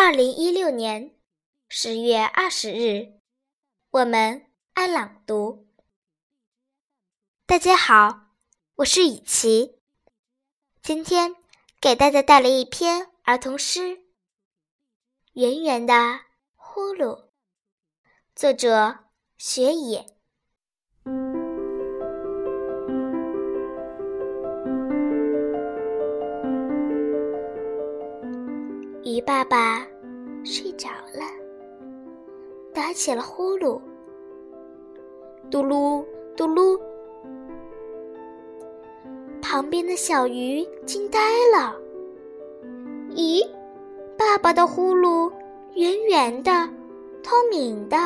二零一六年十月二十日，我们爱朗读。大家好，我是雨琪，今天给大家带来一篇儿童诗《圆圆的呼噜》，作者雪野。鱼爸爸睡着了，打起了呼噜，嘟噜嘟噜。旁边的小鱼惊呆了。咦，爸爸的呼噜圆圆的、透明的，